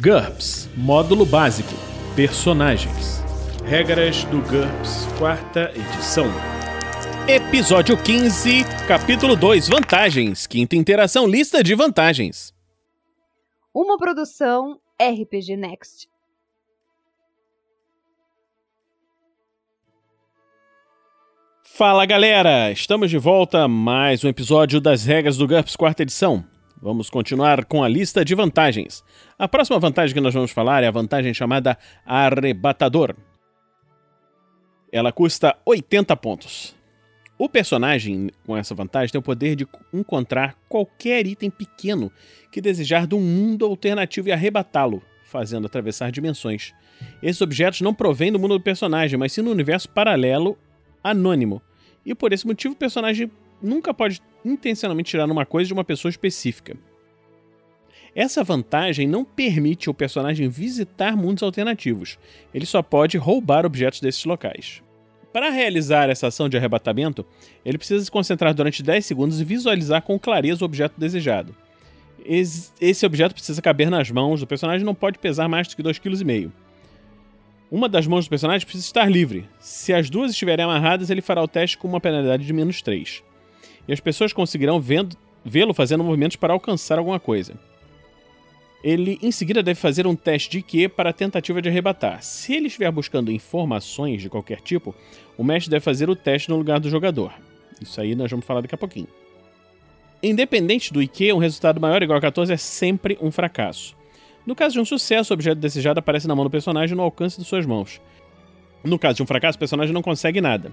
GURPS Módulo Básico Personagens Regras do GURPS, quarta edição. Episódio 15, capítulo 2 Vantagens. Quinta interação, lista de vantagens. Uma produção RPG Next. Fala galera, estamos de volta a mais um episódio das regras do GURPS quarta edição. Vamos continuar com a lista de vantagens. A próxima vantagem que nós vamos falar é a vantagem chamada Arrebatador. Ela custa 80 pontos. O personagem com essa vantagem tem o poder de encontrar qualquer item pequeno que desejar de um mundo alternativo e arrebatá-lo, fazendo atravessar dimensões. Esses objetos não provêm do mundo do personagem, mas sim do universo paralelo anônimo. E por esse motivo o personagem nunca pode intencionalmente tirar uma coisa de uma pessoa específica. Essa vantagem não permite ao personagem visitar mundos alternativos. Ele só pode roubar objetos desses locais. Para realizar essa ação de arrebatamento, ele precisa se concentrar durante 10 segundos e visualizar com clareza o objeto desejado. Esse objeto precisa caber nas mãos do personagem não pode pesar mais do que 2,5 kg. Uma das mãos do personagem precisa estar livre. Se as duas estiverem amarradas, ele fará o teste com uma penalidade de menos 3. E as pessoas conseguirão vê-lo fazendo movimentos para alcançar alguma coisa. Ele em seguida deve fazer um teste de IQ para a tentativa de arrebatar. Se ele estiver buscando informações de qualquer tipo, o mestre deve fazer o teste no lugar do jogador. Isso aí nós vamos falar daqui a pouquinho. Independente do IQ, um resultado maior ou igual a 14 é sempre um fracasso. No caso de um sucesso, o objeto desejado aparece na mão do personagem no alcance de suas mãos. No caso de um fracasso, o personagem não consegue nada.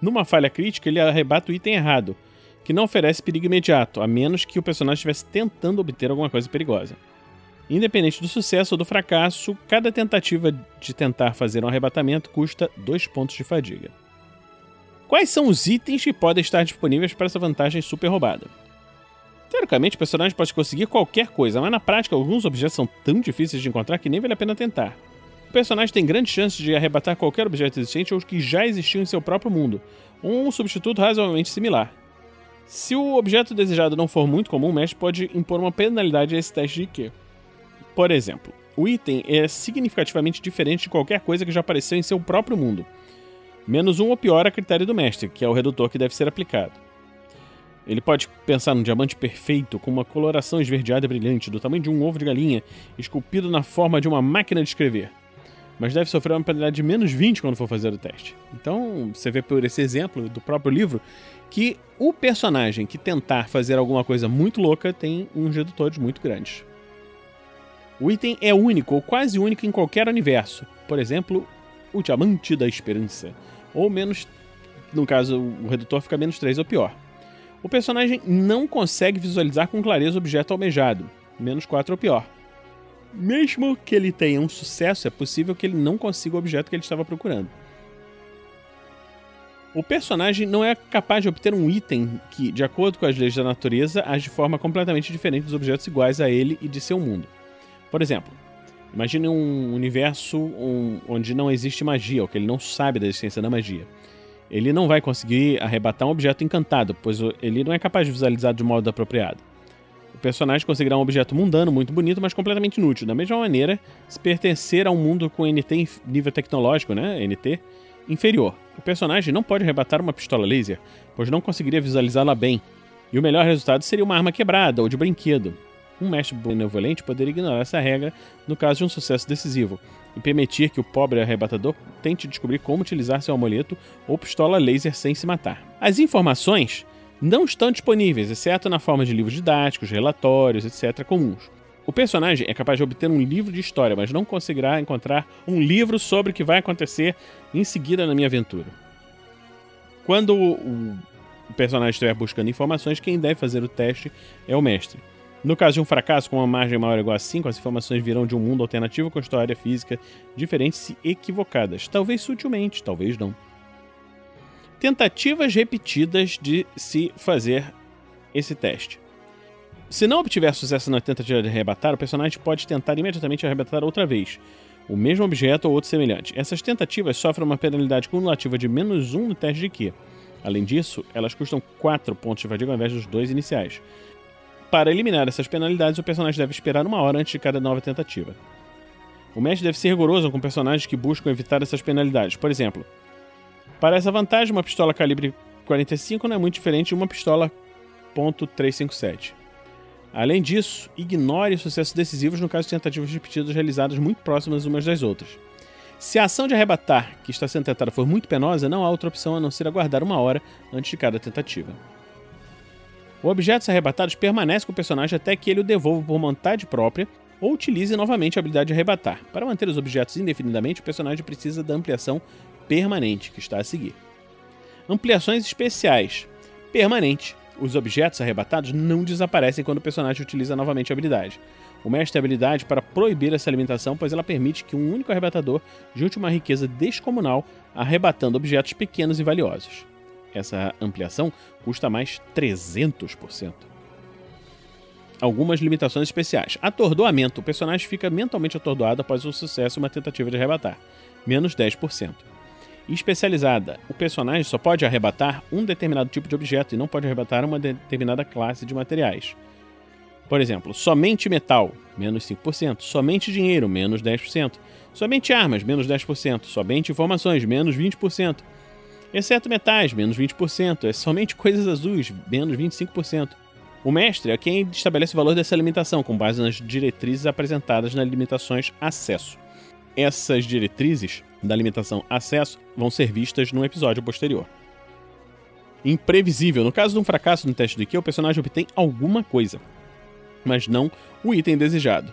Numa falha crítica, ele arrebata o item errado, que não oferece perigo imediato, a menos que o personagem estivesse tentando obter alguma coisa perigosa. Independente do sucesso ou do fracasso, cada tentativa de tentar fazer um arrebatamento custa 2 pontos de fadiga. Quais são os itens que podem estar disponíveis para essa vantagem super roubada? Teoricamente, o personagem pode conseguir qualquer coisa, mas na prática, alguns objetos são tão difíceis de encontrar que nem vale a pena tentar. O personagem tem grandes chances de arrebatar qualquer objeto existente ou que já existiu em seu próprio mundo, um substituto razoavelmente similar. Se o objeto desejado não for muito comum, o mestre pode impor uma penalidade a esse teste de IQ. Por exemplo, o item é significativamente diferente de qualquer coisa que já apareceu em seu próprio mundo. Menos um ou pior a critério do mestre, que é o redutor que deve ser aplicado. Ele pode pensar num diamante perfeito, com uma coloração esverdeada e brilhante, do tamanho de um ovo de galinha, esculpido na forma de uma máquina de escrever. Mas deve sofrer uma penalidade de menos 20 quando for fazer o teste. Então, você vê por esse exemplo do próprio livro que o personagem que tentar fazer alguma coisa muito louca tem uns redutores muito grandes. O item é único ou quase único em qualquer universo. Por exemplo, o Diamante da Esperança. Ou menos, no caso, o redutor fica menos 3 ou pior. O personagem não consegue visualizar com clareza o objeto almejado, menos 4 ou pior. Mesmo que ele tenha um sucesso, é possível que ele não consiga o objeto que ele estava procurando. O personagem não é capaz de obter um item que, de acordo com as leis da natureza, age de forma completamente diferente dos objetos iguais a ele e de seu mundo. Por exemplo, imagine um universo onde não existe magia, ou que ele não sabe da existência da magia. Ele não vai conseguir arrebatar um objeto encantado, pois ele não é capaz de visualizar de modo apropriado. Personagem conseguirá um objeto mundano muito bonito, mas completamente inútil. Da mesma maneira, se pertencer a um mundo com NT nível tecnológico, né, NT, inferior. O personagem não pode arrebatar uma pistola laser, pois não conseguiria visualizá-la bem. E o melhor resultado seria uma arma quebrada ou de brinquedo. Um mestre benevolente poderia ignorar essa regra no caso de um sucesso decisivo e permitir que o pobre arrebatador tente descobrir como utilizar seu amuleto ou pistola laser sem se matar. As informações não estão disponíveis, exceto na forma de livros didáticos, relatórios, etc., comuns. O personagem é capaz de obter um livro de história, mas não conseguirá encontrar um livro sobre o que vai acontecer em seguida na minha aventura. Quando o personagem estiver buscando informações, quem deve fazer o teste é o mestre. No caso de um fracasso com uma margem maior ou igual a 5, as informações virão de um mundo alternativo com história física diferentes e equivocadas. Talvez sutilmente, talvez não. Tentativas repetidas de se fazer esse teste. Se não obtiver sucesso na tentativa de arrebatar, o personagem pode tentar imediatamente arrebatar outra vez, o mesmo objeto ou outro semelhante. Essas tentativas sofrem uma penalidade cumulativa de menos 1 no teste de Q. Além disso, elas custam 4 pontos de fadiga ao invés dos dois iniciais. Para eliminar essas penalidades, o personagem deve esperar uma hora antes de cada nova tentativa. O mestre deve ser rigoroso com personagens que buscam evitar essas penalidades. Por exemplo, para essa vantagem, uma pistola calibre 45 não é muito diferente de uma pistola .357. Além disso, ignore sucessos decisivos no caso de tentativas repetidas realizadas muito próximas umas das outras. Se a ação de arrebatar que está sendo tentada for muito penosa, não há outra opção a não ser aguardar uma hora antes de cada tentativa. O objetos arrebatados permanece com o personagem até que ele o devolva por vontade própria ou utilize novamente a habilidade de arrebatar. Para manter os objetos indefinidamente, o personagem precisa da ampliação permanente, que está a seguir. Ampliações especiais. Permanente. Os objetos arrebatados não desaparecem quando o personagem utiliza novamente a habilidade. O mestre tem habilidade para proibir essa limitação, pois ela permite que um único arrebatador junte uma riqueza descomunal arrebatando objetos pequenos e valiosos. Essa ampliação custa mais 300%. Algumas limitações especiais. Atordoamento. O personagem fica mentalmente atordoado após o sucesso em uma tentativa de arrebatar. Menos 10%. Especializada. O personagem só pode arrebatar um determinado tipo de objeto e não pode arrebatar uma determinada classe de materiais. Por exemplo, somente metal, menos 5%. Somente dinheiro, menos 10%. Somente armas, menos 10%. Somente informações, menos 20% exceto metais, menos 20%, é somente coisas azuis, menos 25%. O mestre é quem estabelece o valor dessa limitação, com base nas diretrizes apresentadas nas limitações acesso. Essas diretrizes da limitação acesso vão ser vistas no episódio posterior. Imprevisível. No caso de um fracasso no teste do IQ, o personagem obtém alguma coisa, mas não o item desejado.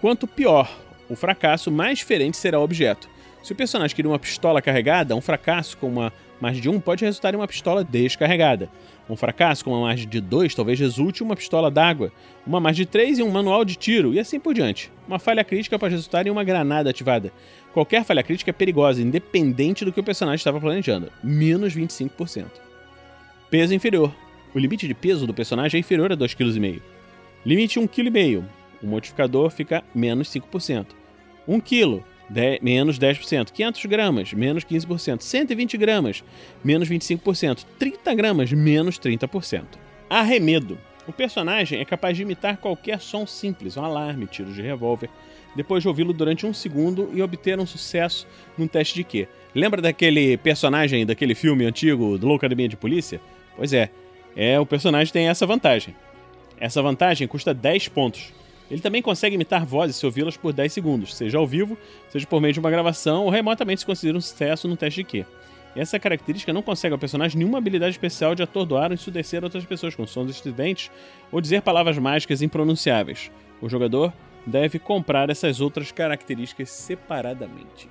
Quanto pior o fracasso, mais diferente será o objeto. Se o personagem queria uma pistola carregada, um fracasso com uma margem de 1 pode resultar em uma pistola descarregada. Um fracasso com uma margem de 2 talvez resulte em uma pistola d'água, uma margem de 3 em um manual de tiro, e assim por diante. Uma falha crítica pode resultar em uma granada ativada. Qualquer falha crítica é perigosa, independente do que o personagem estava planejando. Menos 25%. Peso inferior. O limite de peso do personagem é inferior a 2,5 kg. Limite 1,5 kg. O modificador fica menos 5%. 1 kg 10, menos 10%. 500 gramas, menos 15%. 120 gramas, menos 25%. 30 gramas, menos 30%. Arremedo. O personagem é capaz de imitar qualquer som simples, um alarme, tiro de revólver, depois de ouvi-lo durante um segundo e obter um sucesso num teste de quê? Lembra daquele personagem daquele filme antigo do Loucademia de Polícia? Pois é, é o personagem tem essa vantagem. Essa vantagem custa 10 pontos. Ele também consegue imitar vozes se ouvi-las por 10 segundos, seja ao vivo, seja por meio de uma gravação ou remotamente se considera um sucesso no teste de Q. Essa característica não consegue ao personagem nenhuma habilidade especial de atordoar ou ensurdecer outras pessoas com sons estridentes ou dizer palavras mágicas impronunciáveis. O jogador deve comprar essas outras características separadamente.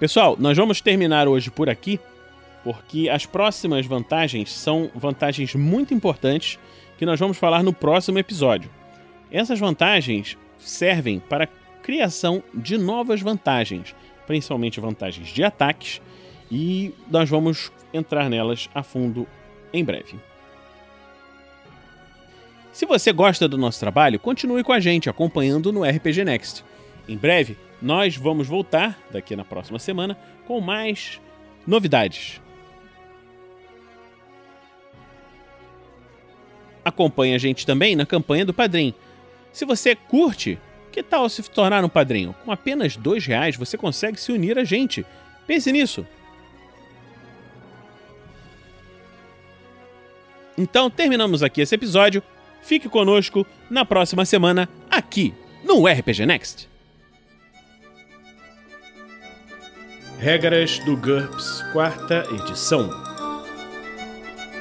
Pessoal, nós vamos terminar hoje por aqui porque as próximas vantagens são vantagens muito importantes que nós vamos falar no próximo episódio. Essas vantagens servem para a criação de novas vantagens, principalmente vantagens de ataques, e nós vamos entrar nelas a fundo em breve. Se você gosta do nosso trabalho, continue com a gente acompanhando no RPG Next. Em breve, nós vamos voltar, daqui na próxima semana, com mais novidades. Acompanhe a gente também na campanha do Padrim. Se você curte, que tal se tornar um padrinho? Com apenas dois reais você consegue se unir a gente. Pense nisso. Então terminamos aqui esse episódio. Fique conosco na próxima semana aqui no RPG Next. Regras do GURPS, quarta edição.